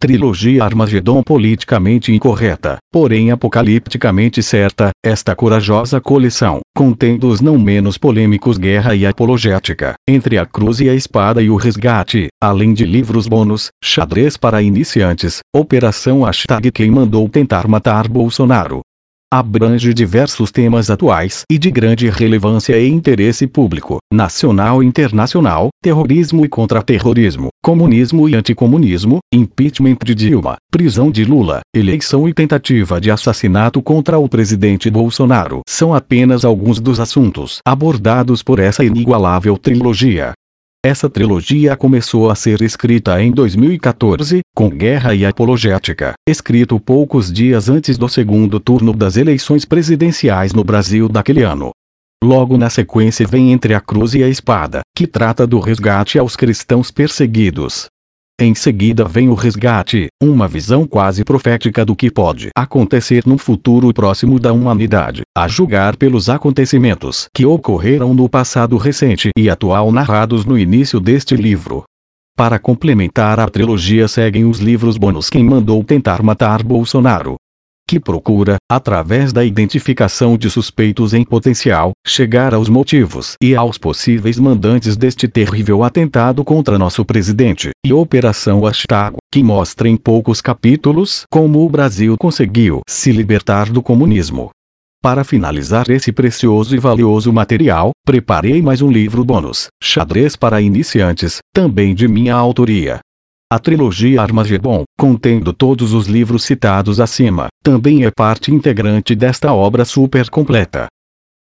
Trilogia Armagedon politicamente incorreta, porém apocalipticamente certa, esta corajosa coleção, contendo os não menos polêmicos Guerra e Apologética, Entre a Cruz e a Espada e o Resgate, além de livros bônus, Xadrez para Iniciantes, Operação Hashtag Quem Mandou Tentar Matar Bolsonaro, abrange diversos temas atuais e de grande relevância e interesse público, nacional e internacional, terrorismo e contra-terrorismo, comunismo e anticomunismo, impeachment de Dilma, prisão de Lula, eleição e tentativa de assassinato contra o presidente Bolsonaro são apenas alguns dos assuntos abordados por essa inigualável trilogia. Essa trilogia começou a ser escrita em 2014, com Guerra e Apologética, escrito poucos dias antes do segundo turno das eleições presidenciais no Brasil daquele ano. Logo na sequência vem Entre a Cruz e a Espada, que trata do resgate aos cristãos perseguidos, em seguida vem o resgate, uma visão quase profética do que pode acontecer no futuro próximo da humanidade, a julgar pelos acontecimentos que ocorreram no passado recente e atual narrados no início deste livro. Para complementar a trilogia seguem os livros bônus Quem Mandou Tentar Matar Bolsonaro, que procura, através da identificação de suspeitos em potencial, chegar aos motivos e aos possíveis mandantes deste terrível atentado contra nosso presidente, e Operação Hashtag, que mostra em poucos capítulos como o Brasil conseguiu se libertar do comunismo. Para finalizar esse precioso e valioso material, preparei mais um livro bônus, Xadrez para Iniciantes, também de minha autoria. A trilogia Armagedon, contendo todos os livros citados acima, também é parte integrante desta obra super completa.